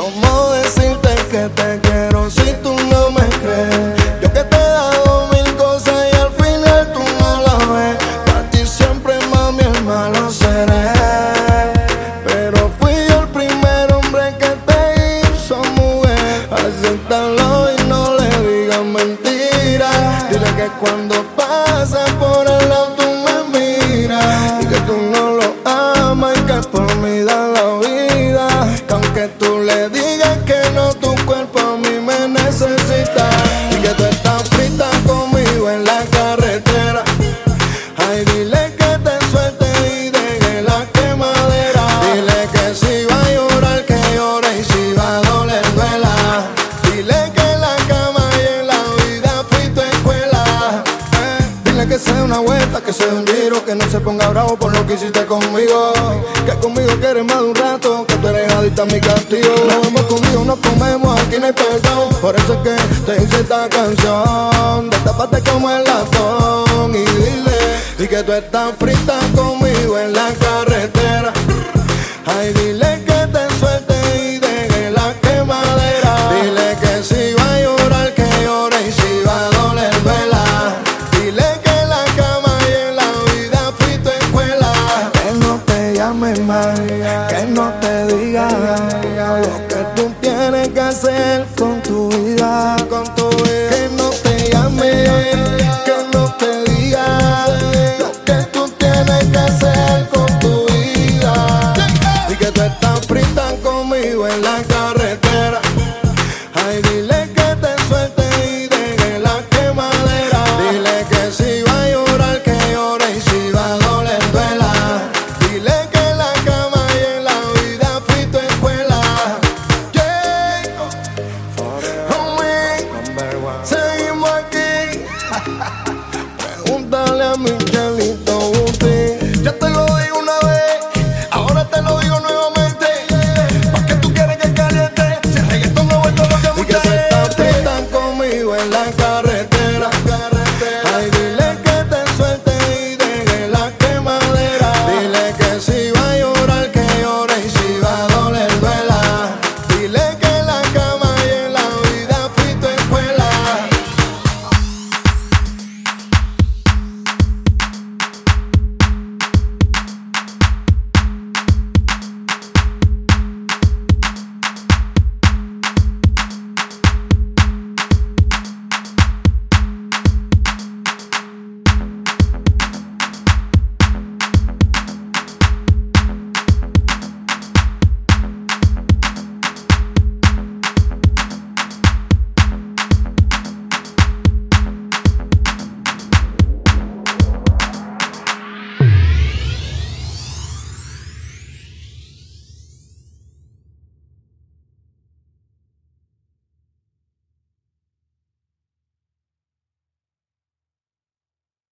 ¿Cómo decirte que te quiero si tú no me crees? Yo que te he dado mil cosas y al final tú no lo ves. Para ti siempre, mami, el malo seré. Pero fui yo el primer hombre que te hizo mujer. Acéptalo y no le digas mentiras. Dile que cuando pasa por Que sea una vuelta, que sea un giro, que no se ponga bravo por lo que hiciste conmigo. Que conmigo quieres más de un rato, que tú eres adicta a mi castigo. Nos vemos conmigo, nos comemos, aquí no hay perdón. Por eso es que te hice esta canción. Destápate como el latón y dile. Y que tú estás frita conmigo en la carretera. Llames más, que no te diga lo que tú tienes que hacer con tu vida. olha é muito linda.